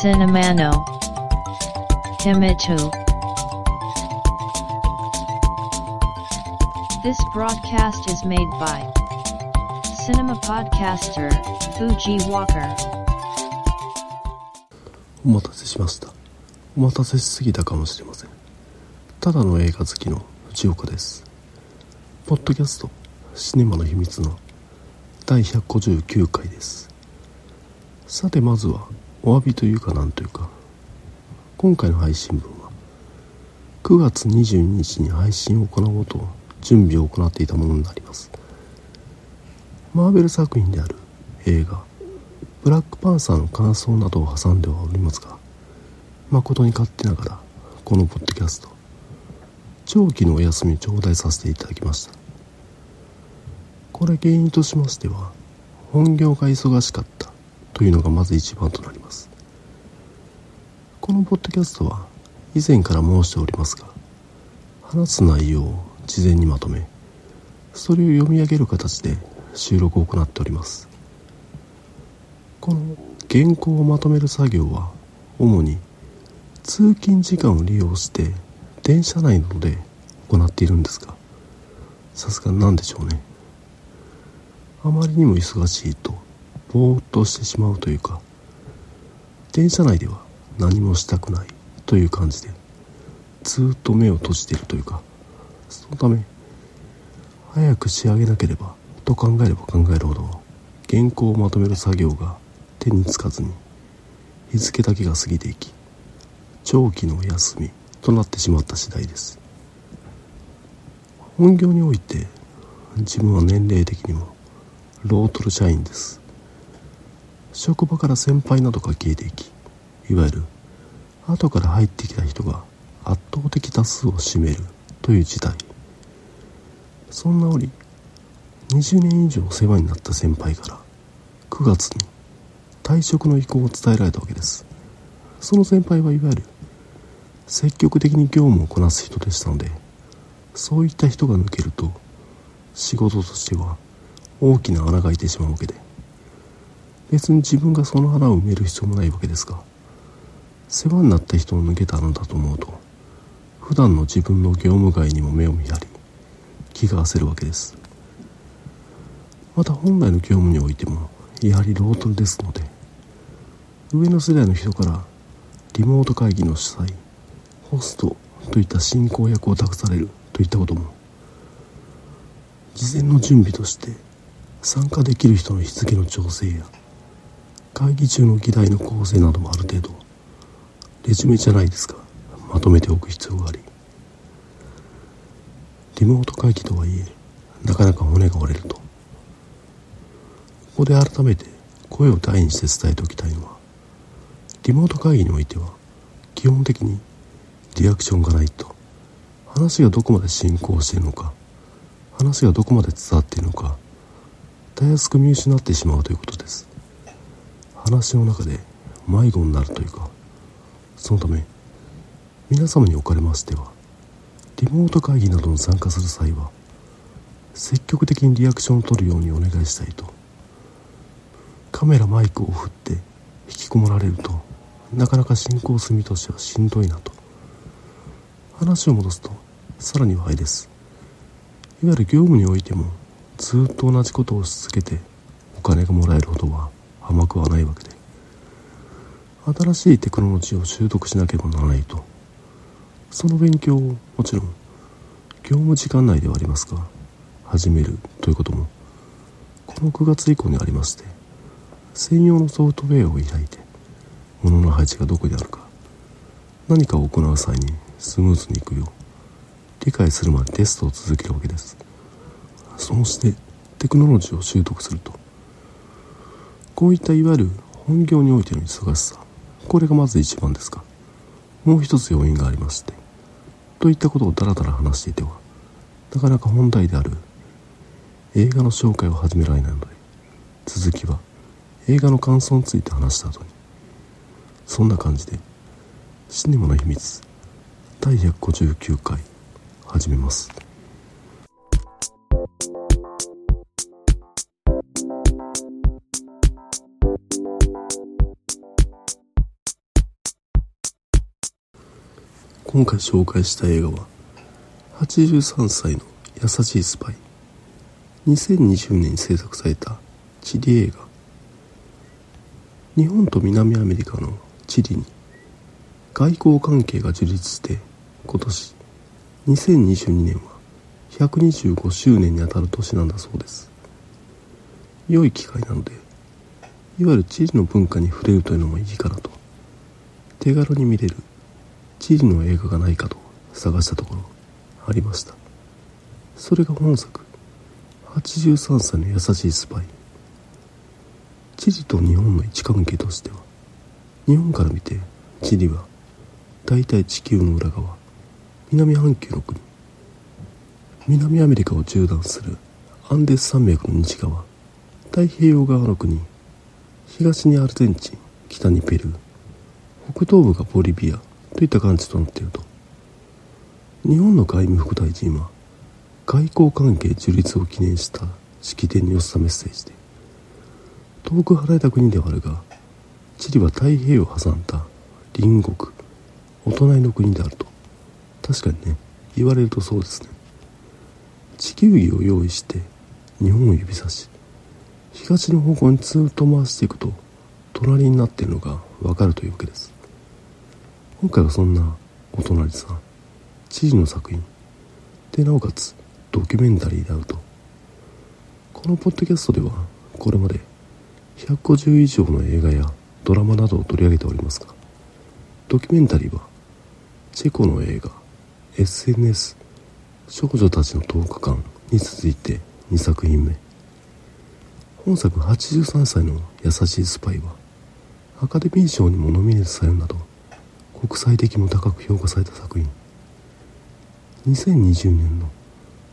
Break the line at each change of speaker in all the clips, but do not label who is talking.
Cinemano Himitu This broadcast is made by Cinema Podcaster Fuji Walker
お待たせしましたお待たせしすぎたかもしれませんただの映画好きの藤岡ですポッドキャストシネマの秘密の第159回ですさてまずはお詫びというかなんというか。今回の配信分は9月22日に配信を行おうと準備を行っていたものになります。マーベル作品である映画ブラックパンサーの感想などを挟んではおりますが誠に勝手ながらこのポッドキャスト長期のお休みを頂戴させていただきました。これ原因としましては本業が忙しかった。というのがまず一番となります。このポッドキャストは以前から申しておりますが話す内容を事前にまとめそれを読み上げる形で収録を行っております。この原稿をまとめる作業は主に通勤時間を利用して電車内などで行っているんですがさすが何でしょうね。あまりにも忙しいとぼーっとしてしまうというか電車内では何もしたくないという感じでずっと目を閉じているというかそのため早く仕上げなければと考えれば考えるほど原稿をまとめる作業が手につかずに日付だけが過ぎていき長期のお休みとなってしまった次第です。本業において自分は年齢的にもロートル社員です。職場から先輩などが消えていきいわゆる後から入ってきた人が圧倒的多数を占めるという事態。そんな折20年以上お世話になった先輩から9月に退職の意向を伝えられたわけです。その先輩はいわゆる積極的に業務をこなす人でしたのでそういった人が抜けると仕事としては大きな穴が開いてしまうわけで。別に自分がその穴を埋める必要もないわけですが世話になった人を抜けた穴だと思うと普段の自分の業務外にも目を見張り気が焦るわけです。また本来の業務においてもやはりロートルですので上の世代の人からリモート会議の主催ホストといった進行役を託されるといったことも事前の準備として参加できる人の日付の調整や会議中の議題の構成などもある程度レジュメじゃないですか。まとめておく必要があり。リモート会議とはいえなかなか骨が折れると。ここで改めて声を大にして伝えておきたいのはリモート会議においては基本的にリアクションがないと。話がどこまで進行しているのか話がどこまで伝わっているのかたやすく見失ってしまうということです。話の中で迷子になるというかそのため皆様におかれましてはリモート会議などに参加する際は積極的にリアクションを取るようにお願いしたいとカメラマイクを振って引きこもられるとなかなか進行する身としてはしんどいなと話を戻すとさらにはあれです。いわゆる業務においてもずっと同じことをし続けてお金がもらえるほどは甘くはないわけで。新しいテクノロジーを習得しなければならないと。その勉強をもちろん業務時間内ではありますが始めるということもこの9月以降にありまして専用のソフトウェアを開いて物の配置がどこにあるか何かを行う際にスムーズにいくよう理解するまでテストを続けるわけです。そうしてテクノロジーを習得するとこういったいわゆる本業においての忙しさこれがまず一番ですがもう一つ要因がありましてといったことをダラダラ話していてはなかなか本題である映画の紹介を始められないので続きは映画の感想について話した後にそんな感じでシネマの秘密第159回始めます。今回紹介した映画は83歳の優しいスパイ。2020年に制作されたチリ映画。日本と南アメリカのチリに外交関係が樹立して今年2022年は125周年にあたる年なんだそうです。良い機会なのでいわゆるチリの文化に触れるというのもいいかなと手軽に見れるチリの映画がないかと探したところありました。それが本作。83歳の優しいスパイ。チリと日本の位置関係としては日本から見てチリは大体地球の裏側南半球の国南アメリカを縦断するアンデス山脈の西側太平洋側の国東にアルゼンチン北にペルー北東部がボリビアといった感じとなっていると。日本の外務副大臣は外交関係樹立を記念した式典に寄せたメッセージで遠く離れた国ではあるがチリは太平洋を挟んだ隣国お隣の国であると確かにね言われるとそうですね。地球儀を用意して日本を指さし東の方向にずっと回していくと隣になっているのがわかるというわけです。今回はそんなお隣さん知事の作品。でなおかつドキュメンタリーであると。このポッドキャストではこれまで150以上の映画やドラマなどを取り上げておりますがドキュメンタリーはチェコの映画 SNS 少女たちの10日間に続いて2作品目。本作83歳の優しいスパイはアカデミー賞にもノミネートされるなど国際的も高く評価された作品。2020年の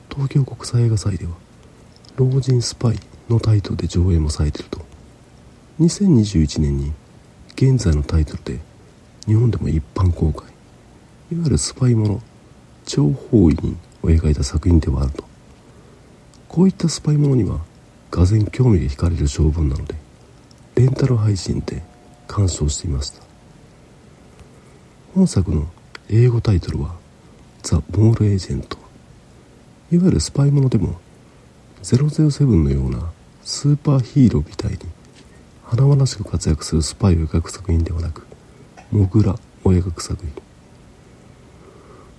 東京国際映画祭では「老人スパイ」のタイトルで上映もされていると。2021年に現在のタイトルで日本でも一般公開。いわゆるスパイもの超法医を描いた作品ではあると。こういったスパイものにはがぜ興味が惹かれる性分なのでレンタル配信で鑑賞していました。本作の英語タイトルは「ザ・モール・エージェント」いわゆるスパイものでも007のようなスーパーヒーローみたいに華々しく活躍するスパイを描く作品ではなくモグラを描く作品。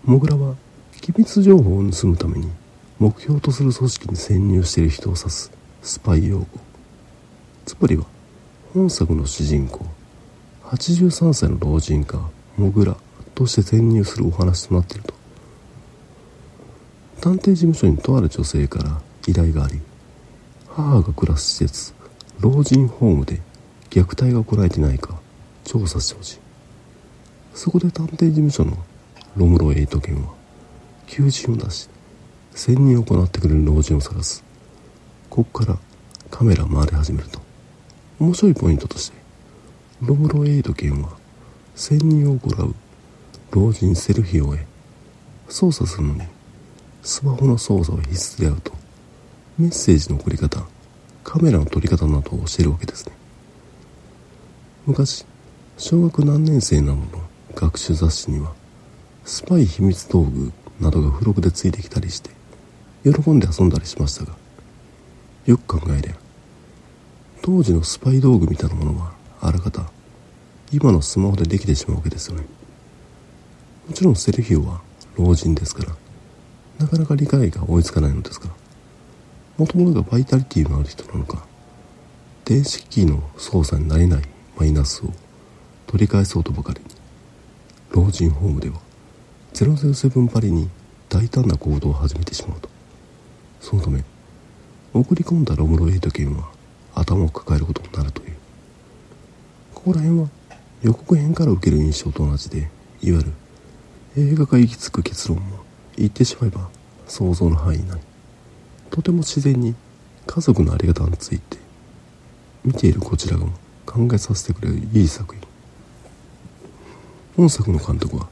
モグラは機密情報を盗むために目標とする組織に潜入している人を指すスパイ用語。つまりは本作の主人公83歳の老人がモグラ。として潜入するお話となっていると？探偵事務所にとある女性から依頼があり母が暮らす施設老人ホームで虐待が行われていないか調査してほしい。そこで探偵事務所のロムロエイト犬は求人を出し潜入を行ってくれる老人を探す。ここからカメラ回り始めると面白いポイントとしてロムロエイト犬は潜入を行う老人セルフィオへ操作するのにスマホの操作は必須であるとメッセージの送り方カメラの撮り方などを教えるわけですね。昔小学何年生などの学習雑誌にはスパイ秘密道具などが付録でついてきたりして喜んで遊んだりしましたがよく考えりゃ当時のスパイ道具みたいなものはあらかた今のスマホでできてしまうわけですよね。もちろんセルフィオは老人ですからなかなか理解が追いつかないのですからもともとがバイタリティのある人なのか電子機器の操作になれないマイナスを取り返そうとばかりに老人ホームでは007パリに大胆な行動を始めてしまうと。そのため送り込んだロムロエイト犬は頭を抱えることになるという。ここら辺は予告編から受ける印象と同じでいわゆる映画が行き着く結論も言ってしまえば想像の範囲内。とても自然に家族のあり方について見ているこちらが考えさせてくれるいい作品。本作の監督は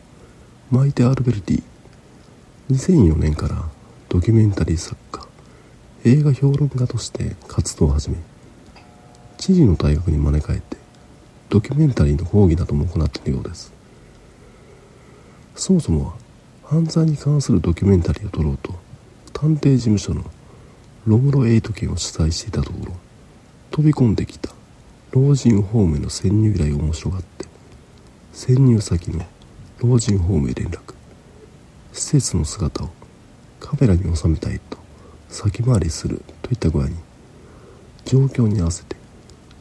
マイテ・アルベルティ。2004年からドキュメンタリー作家映画評論家として活動を始め知事の大学に招かれてドキュメンタリーの講義なども行っているようです。そもそもは犯罪に関するドキュメンタリーを撮ろうと探偵事務所のロムロエイト県を主催していたところ飛び込んできた老人ホームへの潜入依頼を面白がって潜入先の老人ホームへ連絡。施設の姿をカメラに収めたいと先回りするといった具合に状況に合わせて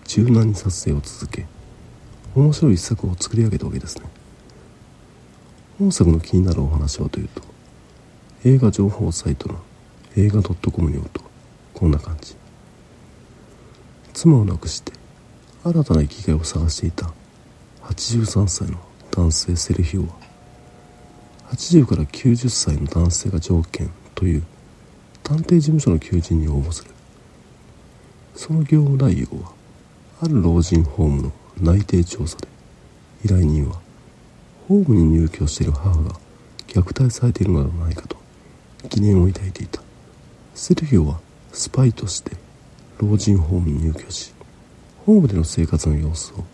柔軟に撮影を続け面白い一作を作り上げたわけですね。本作の気になるお話はというと映画情報サイトの映画 .com によるとこんな感じ。妻を亡くして新たな生きがいを探していた83歳の男性セルヒオは80から90歳の男性が条件という探偵事務所の求人に応募する。その業務内容はある老人ホームの内定調査で依頼人はホームに入居している母が虐待されているのではないかと疑念を抱いていた。セルヒオはスパイとして老人ホームに入居しホームでの生活の様子を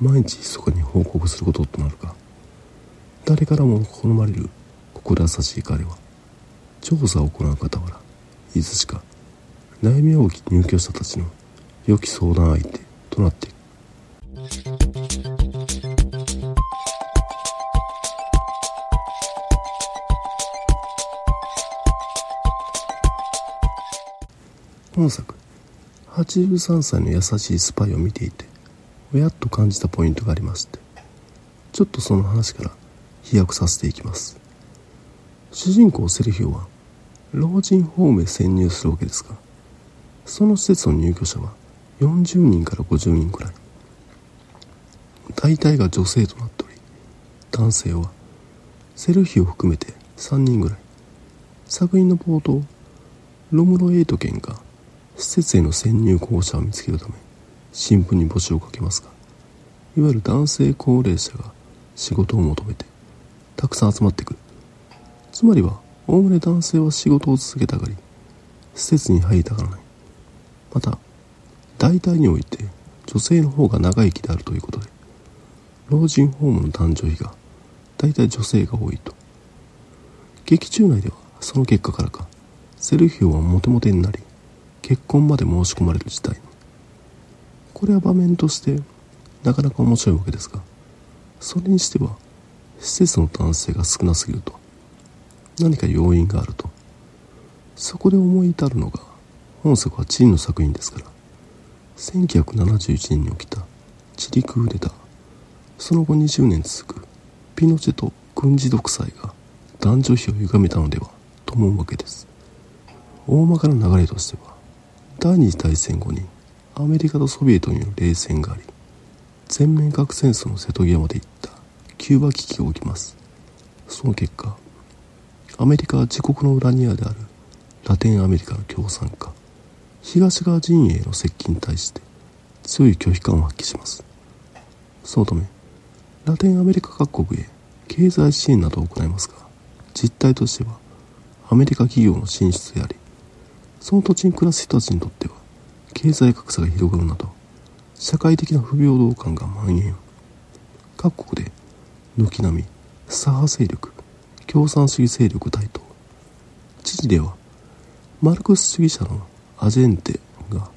毎日密かに報告することとなるが誰からも好まれる心優しい彼は調査を行う傍らいつしか悩み多き入居者たちの良き相談相手となっていく。本作。83歳の優しいスパイを見ていておやっと感じたポイントがありまして。ちょっとその話から飛躍させていきます。主人公セルヒオは老人ホームへ潜入するわけですがその施設の入居者は40人から50人くらい。大体が女性となっており男性はセルヒを含めて3人ぐらい。作品の冒頭ロムロエイト県が施設への潜入候補者を見つけるため新聞に募集をかけますがいわゆる男性高齢者が仕事を求めてたくさん集まってくる。つまりはおおむね男性は仕事を続けたがり施設に入りたがらない。また大体において女性の方が長生きであるということで老人ホームの男女比が大体女性が多いと。劇中内ではその結果からかセルフィオはモテモテになり結婚まで申し込まれる事態これは場面としてなかなか面白いわけですがそれにしては施設の男性が少なすぎると何か要因があるとそこで思い至るのが本作はチリの作品ですから1971年に起きたチリクーデター。その後20年続くピノチェと軍事独裁が男女比を歪めたのではと思うわけです。大まかな流れとしては第二次大戦後にアメリカとソビエトによる冷戦があり全面核戦争の瀬戸際まで行ったキューバ危機が起きます。その結果アメリカは自国の裏庭であるラテンアメリカの共産化東側陣営の接近に対して強い拒否感を発揮します。そのためラテンアメリカ各国へ経済支援などを行いますが実態としてはアメリカ企業の進出でありその土地に暮らす人たちにとっては経済格差が広がるなど社会的な不平等感が蔓延。各国で軒並み左派勢力共産主義勢力台頭。知事ではマルクス主義者のアジェンテが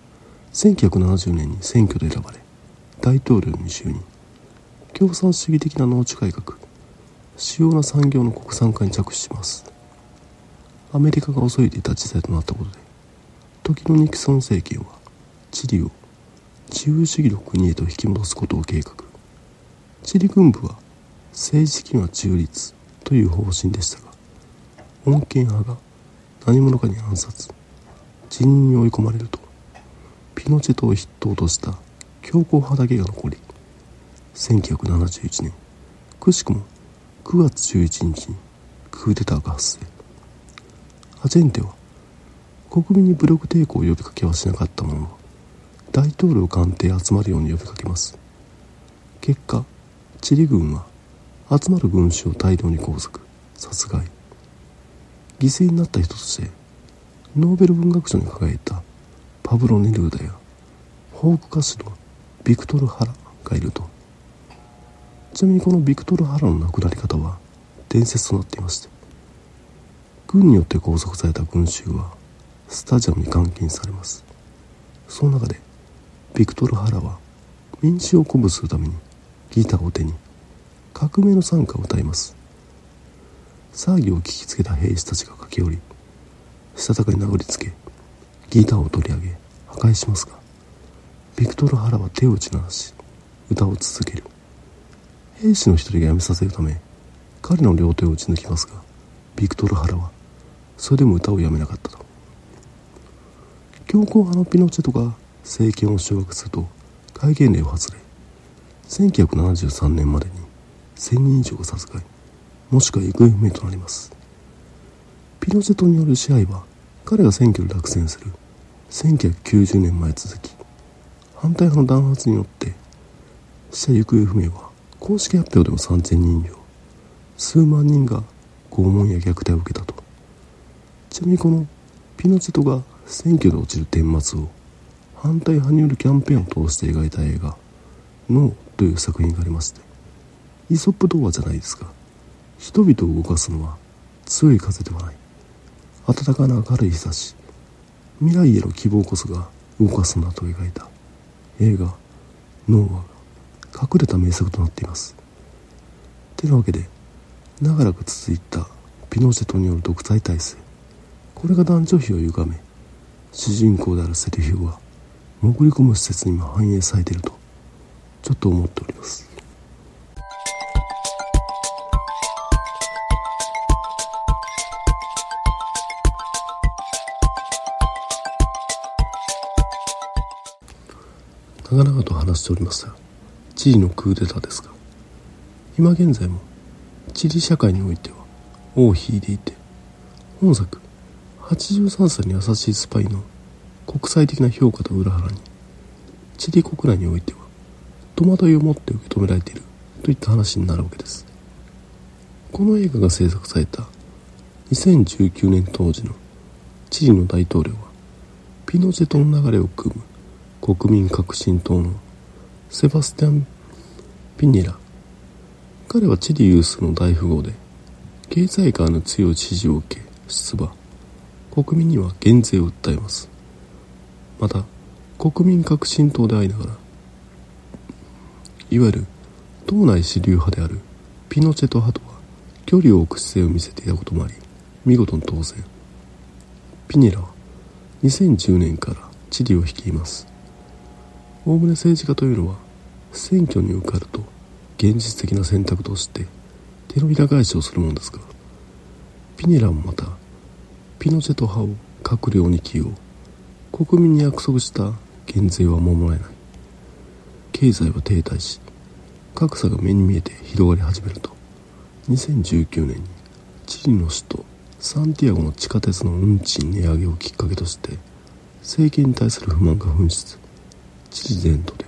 1970年に選挙で選ばれ大統領に就任。共産主義的な農地改革主要な産業の国産化に着手します。アメリカが遅いでいた時代となったことで時のニクソン政権はチリを自由主義の国へと引き戻すことを計画。チリ軍部は政治的には中立という方針でしたが穏健派が何者かに暗殺辞任に追い込まれるとピノチェトを筆頭とした強硬派だけが残り1971年くしくも9月11日にクーデターが発生。アジェンテは国民に武力抵抗を呼びかけはしなかったものの大統領官邸集まるように呼びかけます。結果チリ軍は集まる群衆を大量に拘束。殺害。犠牲になった人としてノーベル文学賞に輝いたパブロ・ネルーダやフォーク歌手のビクトル・ハラがいると。ちなみにこのビクトル・ハラの亡くなり方は伝説となっていまして軍によって拘束された群衆はスタジアムに監禁されます。その中でビクトル・ハラは民衆を鼓舞するためにギターを手に革命の賛歌を歌います。騒ぎを聞きつけた兵士たちが駆け寄りしたたかに殴りつけギターを取り上げ破壊しますがビクトル・ハラは手を打ち鳴らし歌を続ける。兵士の一人が辞めさせるため彼の両手を打ち抜きますがビクトル・ハラはそれでも歌をやめなかったと。強硬派のピノチェトが政権を掌握すると戒厳令を外れ1973年までに1000人以上が殺害もしくは行方不明となります。ピノチェトによる支配は彼が選挙で落選する1990年前続き反対派の弾圧によって死者行方不明は公式発表でも3000人以上数万人が拷問や虐待を受けたと。ちなみにこのピノチェトが選挙で落ちる顛末を反対派によるキャンペーンを通して描いた映画「ノー」という作品がありましてイソップ童話じゃないですが人々を動かすのは強い風ではない。暖かな明るい日差し未来への希望こそが動かすんだと描いた。映画「ノー」は隠れた名作となっています。てなわけで長らく続いたピノチェトによる独裁体制。これが男女比を歪め主人公であるセリフは潜り込む施設にも反映されているとちょっと思っております。長々と話しておりましたチリのクーデターですが今現在もチリ社会においては尾を引いていて本作83歳に優しいスパイの国際的な評価と裏腹にチリ国内においては戸惑いを持って受け止められているといった話になるわけです。この映画が制作された2019年当時のチリの大統領はピノチェトの流れを組む国民革新党のセバスティアン・ピニラ。彼はチリ有数の大富豪で経済界の強い支持を受け出馬。国民には減税を訴えます。また国民革新党でありながらいわゆる党内主流派であるピノチェト派とは距離を置く姿勢を見せていたこともあり見事に当選。ピニラは2010年からチリを率います。おおむね政治家というのは選挙に受かると現実的な選択として手のひら返しをするものですがピニラもまたピノチェト派を閣僚に起用。国民に約束した減税は守れない。経済は停滞し格差が目に見えて広がり始めると。2019年にチリの首都サンティアゴの地下鉄の運賃値上げをきっかけとして政権に対する不満が噴出。知事全土で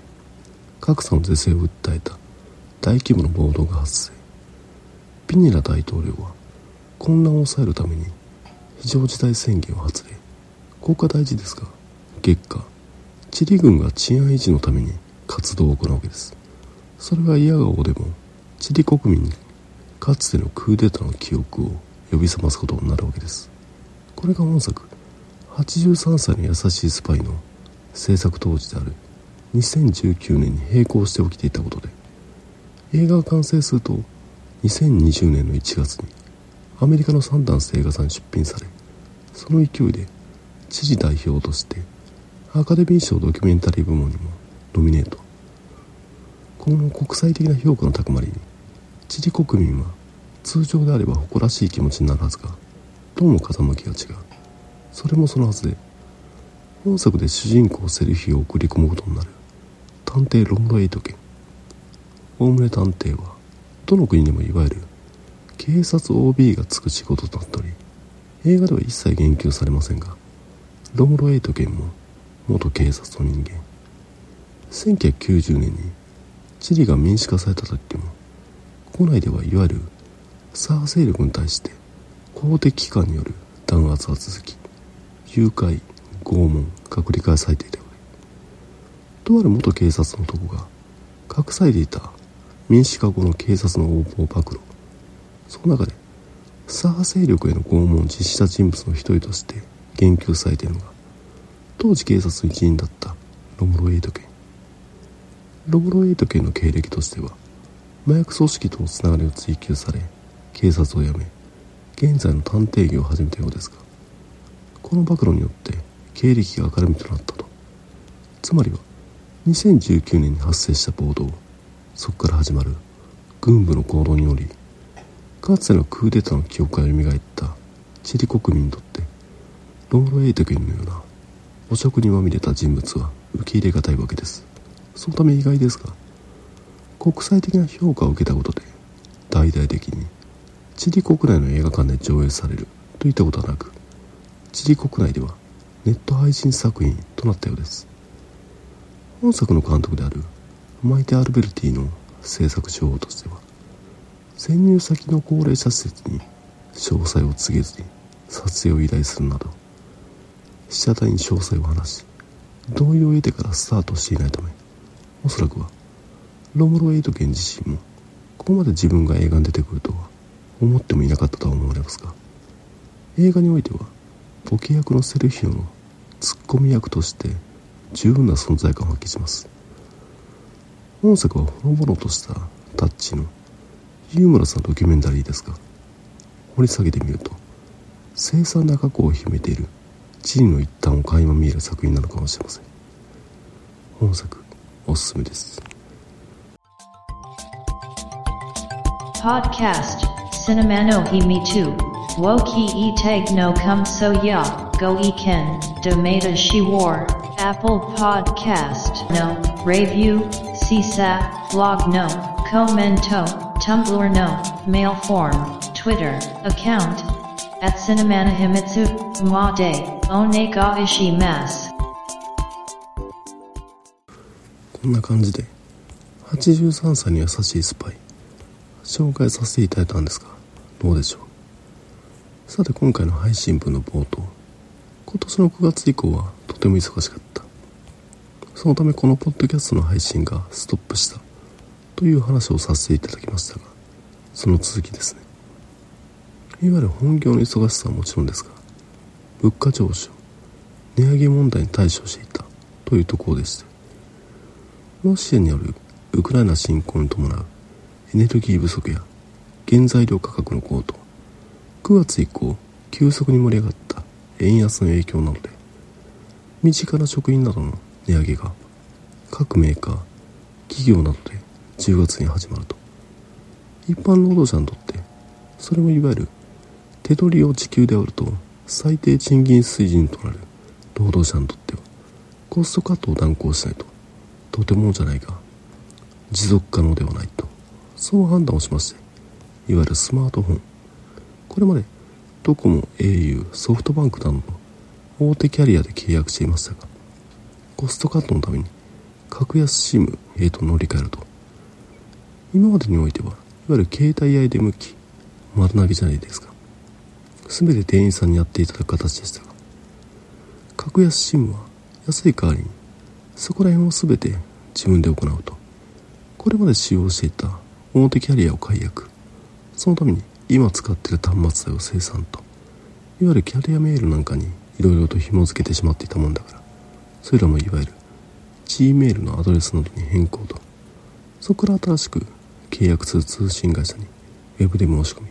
格差の是正を訴えた大規模な暴動が発生。ピニラ大統領は混乱を抑えるために非常事態宣言を発令。効果大事ですが結果チリ軍が治安維持のために活動を行うわけです。それは嫌顔でもチリ国民にかつてのクーデターの記憶を呼び覚ますことになるわけです。これが本作83歳の優しいスパイの制作当時である2019年に並行して起きていたことで映画が完成すると2020年の1月にアメリカのサンダンス映画祭に出品されその勢いで知事代表としてアカデミー賞ドキュメンタリー部門にもノミネート。この国際的な評価の高まりにチリ国民は通常であれば誇らしい気持ちになるはずがどうも風向きが違う。それもそのはずで本作で主人公セルフィを送り込むことになる。探偵ロンドエイト県おおむね探偵はどの国でもいわゆる警察 OB がつく仕事となっており映画では一切言及されませんがロムロエイト県も元警察の人間。1990年にチリが民主化された時も国内ではいわゆる左派勢力に対して公的機関による弾圧は続き誘拐拷問が繰り返されていたとある元警察の男が隠されていた民主化後の警察の横暴暴露。その中で左派勢力への拷問を実施した人物の一人として言及されているのが当時警察の一員だったロムロエイト家。ロムロエイト家の経歴としては麻薬組織とのつながりを追及され警察を辞め現在の探偵業を始めたようですがこの暴露によって経歴が明るみとなったと。つまりは2019年に発生した暴動そこから始まる軍部の行動によりかつてのクーデターの記憶が蘇った。チリ国民にとって。ロムロエイト家のような。汚職にまみれた人物は受け入れがたいわけです。そのため意外ですが国際的な評価を受けたことで大々的にチリ国内の映画館で上映される。といったことはなくチリ国内ではネット配信作品となったようです。本作の監督であるマイテ・アルベルティの制作手法としては潜入先の高齢者施設に詳細を告げずに撮影を依頼するなど被写体に詳細を話し同意を得てからスタートしていないためおそらくはロムロエイト県自身もここまで自分が映画に出てくるとは思ってもいなかったとは思われますが映画においてはボケ役のセルヒオのツッコミ役として十分な存在感を発揮します。本作はほのぼのとしたタッチのユーモラドキュメンタリーですが掘り下げてみると凄惨な過去を秘めている地位の一端を垣間見える作品なのかもしれません。本作おすすめです「
ポッドキャスト」「シネマノヒミトゥ」「ウォーキーイテイクノカムソヤ」「ゴイケン」「ドメドシウォー」Apple Podcast. No. Review. Sisa. Blog. No. ント Tumblr no, mail form, Twitter, account, at Cinemana Himitsu, ma de, one ga ishi mas.
こんな感じで。83歳に優しいスパイ。紹介させていただいたんですがどうでしょう？さて今回の配信分の冒頭。今年の9月以降はとても忙しかった。そのためこのポッドキャストの配信がストップした。という話をさせていただきましたがその続きですね。いわゆる本業の忙しさはもちろんですが物価上昇値上げ問題に対処していたというところでしてロシアによるウクライナ侵攻に伴うエネルギー不足や原材料価格の高騰9月以降急速に盛り上がった円安の影響などで身近な食品などの値上げが各メーカー企業などで10月に始まると。一般労働者にとってそれもいわゆる手取りを時給で割ると最低賃金水準となる。労働者にとってはコストカットを断行しないと。とてもじゃないが持続可能ではないと。そう判断をしましていわゆるスマートフォン。これまでドコモ au ソフトバンクなどの大手キャリアで契約していましたがコストカットのために格安 SIM へと乗り換えると。今までにおいてはいわゆる携帯や出向き丸投げじゃないですか。全て店員さんにやっていただく形でしたが格安 SIM は安い代わりにそこら辺を全て自分で行うと。これまで使用していた大手キャリアを解約。そのために今使っている端末代を生産と。いわゆるキャリアメールなんかにいろいろと紐付けてしまっていたもんだから。それらもいわゆる Gmail のアドレスなどに変更と。そこから新しく契約する通信会社に Web で申し込み。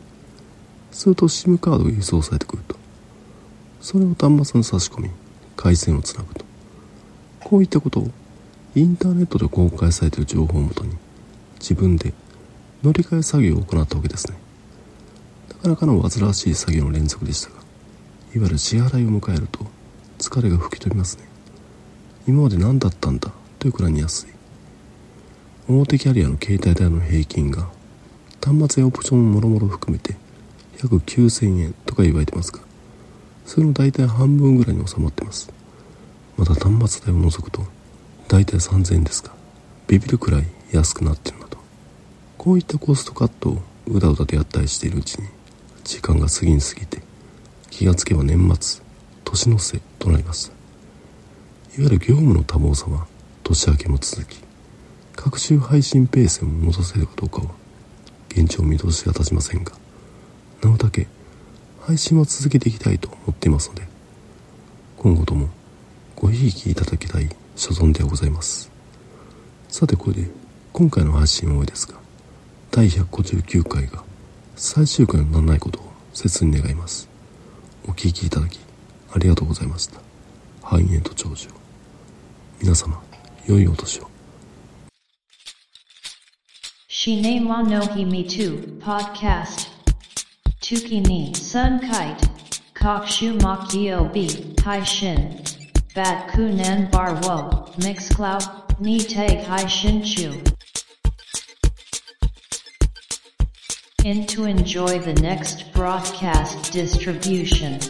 すると SIM カードが輸送されてくると。それを端末に差し込み回線をつなぐと。こういったことをインターネットで公開されている情報をもとに自分で乗り換え作業を行ったわけですね。なかなかの煩わしい作業の連続でしたがいわゆる支払いを迎えると疲れが吹き飛びますね。今まで何だったんだというくらいに安い。大手キャリアの携帯代の平均が。端末やオプションもろもろ含めて約9000円とか言われてますがそれの大体半分ぐらいに収まってます。また端末代を除くと大体3000円ですがビビるくらい安くなってるなと。こういったコストカットをうだうだとやったりしているうちに時間が過ぎに過ぎて気がつけば年末年の瀬となりましたいわゆる業務の多忙さは年明けも続き各週配信ペースも戻せるかどうかは現状見通しが立ちませんがなおだけ配信は続けていきたいと思っていますので今後ともごひいきいただきたい所存でございます。さてこれで今回の配信は多いですが第159回が最終回にならないことを切に願います。お聴きいただきありがとうございました。繁栄と長寿皆様良いお年を。
Shine wa no hi me too, podcast. Tuki ni sun kite, kokshu makio bi, hai shin. Bat kunan bar wo, mix cloud, ni tag hai shin chu. In to enjoy the next broadcast distribution.